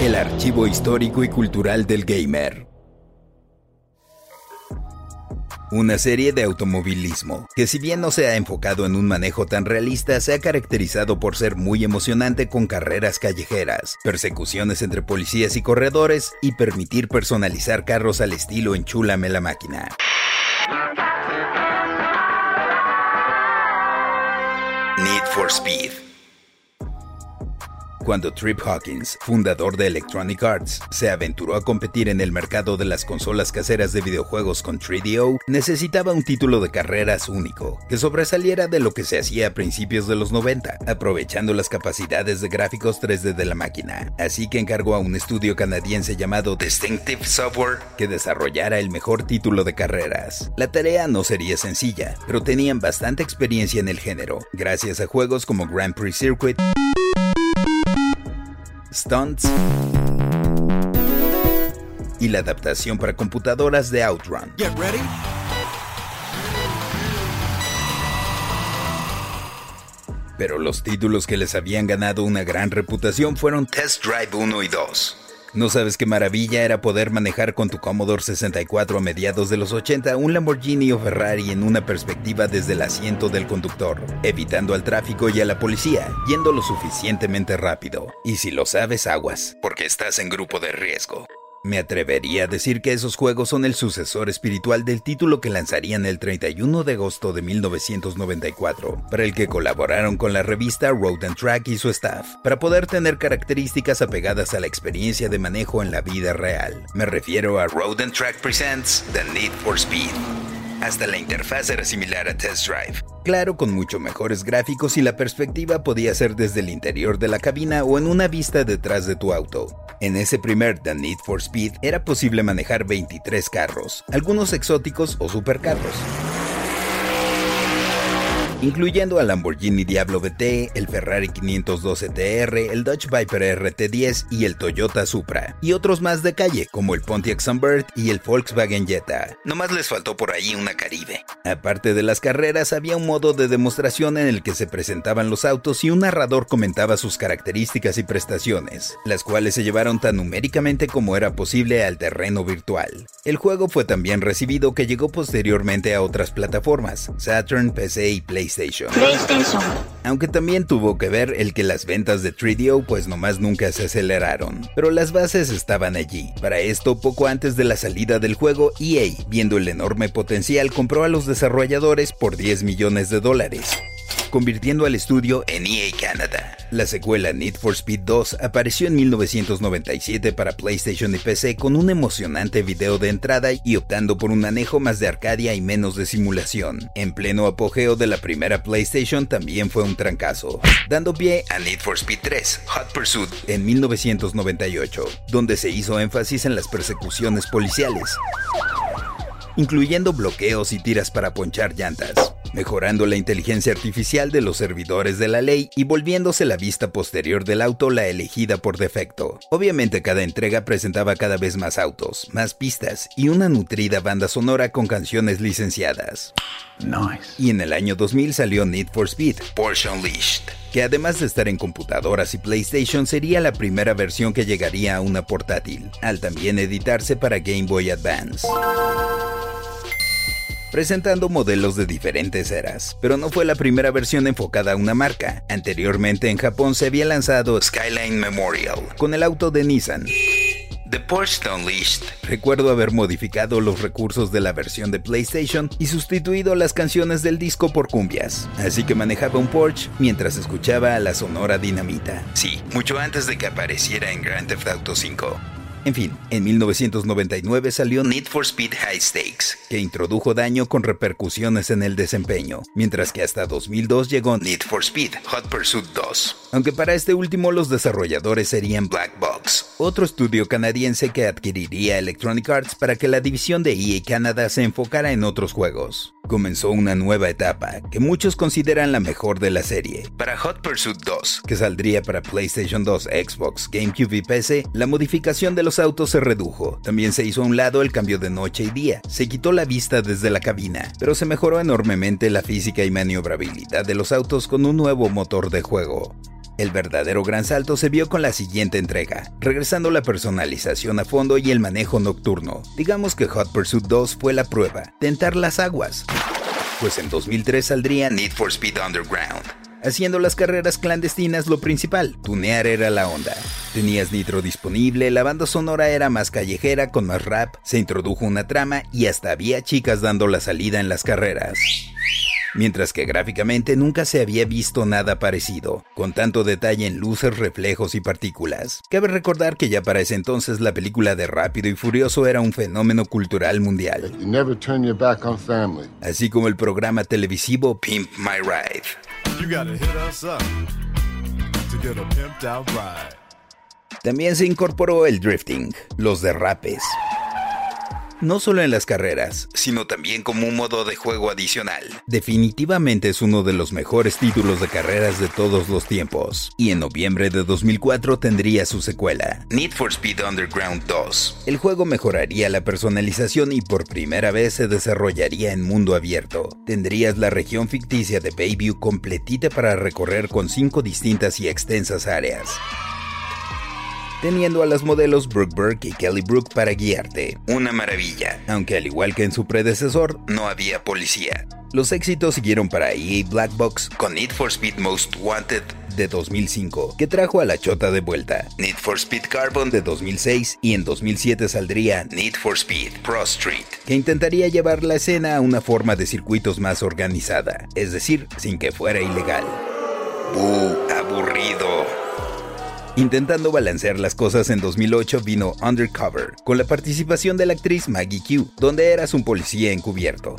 El archivo histórico y cultural del gamer. Una serie de automovilismo, que si bien no se ha enfocado en un manejo tan realista, se ha caracterizado por ser muy emocionante con carreras callejeras, persecuciones entre policías y corredores y permitir personalizar carros al estilo Enchúlame la máquina. Need for Speed cuando Trip Hawkins, fundador de Electronic Arts, se aventuró a competir en el mercado de las consolas caseras de videojuegos con 3DO, necesitaba un título de carreras único, que sobresaliera de lo que se hacía a principios de los 90, aprovechando las capacidades de gráficos 3D de la máquina. Así que encargó a un estudio canadiense llamado Distinctive Software que desarrollara el mejor título de carreras. La tarea no sería sencilla, pero tenían bastante experiencia en el género, gracias a juegos como Grand Prix Circuit, Stunts y la adaptación para computadoras de Outrun. Pero los títulos que les habían ganado una gran reputación fueron Test Drive 1 y 2. No sabes qué maravilla era poder manejar con tu Commodore 64 a mediados de los 80 un Lamborghini o Ferrari en una perspectiva desde el asiento del conductor, evitando al tráfico y a la policía, yendo lo suficientemente rápido. Y si lo sabes, aguas, porque estás en grupo de riesgo. Me atrevería a decir que esos juegos son el sucesor espiritual del título que lanzarían el 31 de agosto de 1994, para el que colaboraron con la revista Road and Track y su staff, para poder tener características apegadas a la experiencia de manejo en la vida real. Me refiero a Road and Track Presents The Need for Speed. Hasta la interfaz era similar a Test Drive. Claro, con mucho mejores gráficos y la perspectiva podía ser desde el interior de la cabina o en una vista detrás de tu auto. En ese primer The Need for Speed era posible manejar 23 carros, algunos exóticos o supercarros incluyendo al Lamborghini Diablo BT, el Ferrari 512 TR, el Dodge Viper RT10 y el Toyota Supra, y otros más de calle, como el Pontiac Sunbird y el Volkswagen Jetta. Nomás les faltó por ahí una Caribe. Aparte de las carreras, había un modo de demostración en el que se presentaban los autos y un narrador comentaba sus características y prestaciones, las cuales se llevaron tan numéricamente como era posible al terreno virtual. El juego fue tan bien recibido que llegó posteriormente a otras plataformas, Saturn, PC y PlayStation PlayStation. Aunque también tuvo que ver el que las ventas de 3DO pues nomás nunca se aceleraron, pero las bases estaban allí. Para esto, poco antes de la salida del juego, EA, viendo el enorme potencial, compró a los desarrolladores por 10 millones de dólares convirtiendo al estudio en EA Canada. La secuela Need for Speed 2 apareció en 1997 para PlayStation y PC con un emocionante video de entrada y optando por un anejo más de Arcadia y menos de simulación. En pleno apogeo de la primera PlayStation también fue un trancazo, dando pie a Need for Speed 3 Hot Pursuit en 1998, donde se hizo énfasis en las persecuciones policiales incluyendo bloqueos y tiras para ponchar llantas, mejorando la inteligencia artificial de los servidores de la ley y volviéndose la vista posterior del auto la elegida por defecto. Obviamente cada entrega presentaba cada vez más autos, más pistas y una nutrida banda sonora con canciones licenciadas. Y en el año 2000 salió Need for Speed, Porsche Unleashed, que además de estar en computadoras y PlayStation sería la primera versión que llegaría a una portátil, al también editarse para Game Boy Advance presentando modelos de diferentes eras, pero no fue la primera versión enfocada a una marca. Anteriormente en Japón se había lanzado Skyline Memorial con el auto de Nissan. The Porsche Unleashed. Recuerdo haber modificado los recursos de la versión de PlayStation y sustituido las canciones del disco por cumbias. Así que manejaba un Porsche mientras escuchaba a la sonora dinamita. Sí, mucho antes de que apareciera en Grand Theft Auto 5. En fin, en 1999 salió Need for Speed High Stakes, que introdujo daño con repercusiones en el desempeño, mientras que hasta 2002 llegó Need for Speed Hot Pursuit 2, aunque para este último los desarrolladores serían Black Box, otro estudio canadiense que adquiriría Electronic Arts para que la división de EA Canada se enfocara en otros juegos. Comenzó una nueva etapa, que muchos consideran la mejor de la serie. Para Hot Pursuit 2, que saldría para PlayStation 2, Xbox, GameCube y PC, la modificación de los autos se redujo. También se hizo a un lado el cambio de noche y día. Se quitó la vista desde la cabina, pero se mejoró enormemente la física y maniobrabilidad de los autos con un nuevo motor de juego. El verdadero gran salto se vio con la siguiente entrega, regresando la personalización a fondo y el manejo nocturno. Digamos que Hot Pursuit 2 fue la prueba, tentar las aguas. Pues en 2003 saldría Need for Speed Underground, haciendo las carreras clandestinas lo principal, tunear era la onda. Tenías nitro disponible, la banda sonora era más callejera con más rap, se introdujo una trama y hasta había chicas dando la salida en las carreras. Mientras que gráficamente nunca se había visto nada parecido, con tanto detalle en luces, reflejos y partículas. Cabe recordar que ya para ese entonces la película de Rápido y Furioso era un fenómeno cultural mundial. Así como el programa televisivo Pimp My Ride. También se incorporó el drifting, los derrapes. No solo en las carreras, sino también como un modo de juego adicional. Definitivamente es uno de los mejores títulos de carreras de todos los tiempos. Y en noviembre de 2004 tendría su secuela, Need for Speed Underground 2. El juego mejoraría la personalización y por primera vez se desarrollaría en mundo abierto. Tendrías la región ficticia de Bayview completita para recorrer con cinco distintas y extensas áreas teniendo a las modelos Brooke Burke y Kelly Brooke para guiarte. Una maravilla, aunque al igual que en su predecesor, no había policía. Los éxitos siguieron para EA Black Box con Need for Speed Most Wanted de 2005, que trajo a la chota de vuelta, Need for Speed Carbon de 2006 y en 2007 saldría Need for Speed Pro Street, que intentaría llevar la escena a una forma de circuitos más organizada, es decir, sin que fuera ilegal. ¡Uh, aburrido! Intentando balancear las cosas en 2008 vino Undercover, con la participación de la actriz Maggie Q, donde eras un policía encubierto.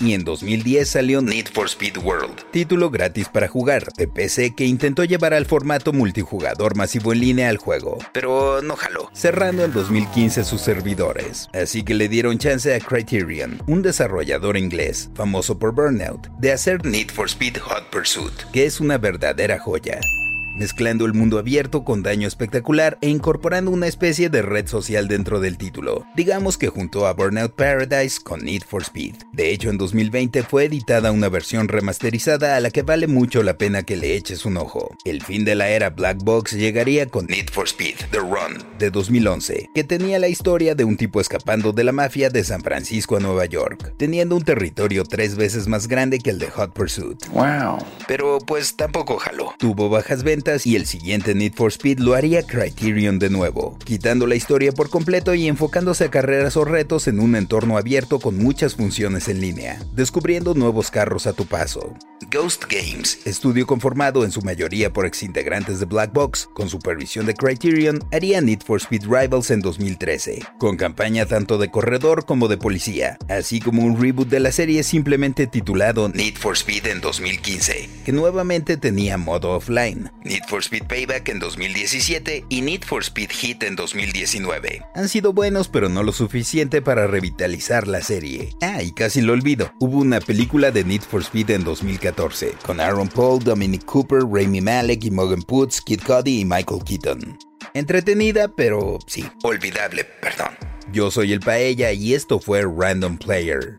Y en 2010 salió Need for Speed World, título gratis para jugar de PC que intentó llevar al formato multijugador masivo en línea al juego, pero no jaló, cerrando en 2015 sus servidores. Así que le dieron chance a Criterion, un desarrollador inglés, famoso por Burnout, de hacer Need for Speed Hot Pursuit, que es una verdadera joya mezclando el mundo abierto con daño espectacular e incorporando una especie de red social dentro del título. Digamos que junto a Burnout Paradise con Need for Speed. De hecho, en 2020 fue editada una versión remasterizada a la que vale mucho la pena que le eches un ojo. El fin de la era Black Box llegaría con Need for Speed The Run de 2011, que tenía la historia de un tipo escapando de la mafia de San Francisco a Nueva York, teniendo un territorio tres veces más grande que el de Hot Pursuit. Wow. Pero pues tampoco jaló. Tuvo bajas ventas y el siguiente Need for Speed lo haría Criterion de nuevo, quitando la historia por completo y enfocándose a carreras o retos en un entorno abierto con muchas funciones en línea, descubriendo nuevos carros a tu paso. Ghost Games, estudio conformado en su mayoría por exintegrantes de Black Box, con supervisión de Criterion, haría Need for Speed Rivals en 2013, con campaña tanto de corredor como de policía, así como un reboot de la serie simplemente titulado Need for Speed en 2015, que nuevamente tenía modo offline, Need for Speed Payback en 2017 y Need for Speed Heat en 2019. Han sido buenos pero no lo suficiente para revitalizar la serie. Ah, y casi lo olvido, hubo una película de Need for Speed en 2014, con Aaron Paul, Dominic Cooper, Rami Malek, Morgan Putz, Kid Cudi y Michael Keaton. Entretenida, pero sí, olvidable, perdón. Yo soy el Paella y esto fue Random Player.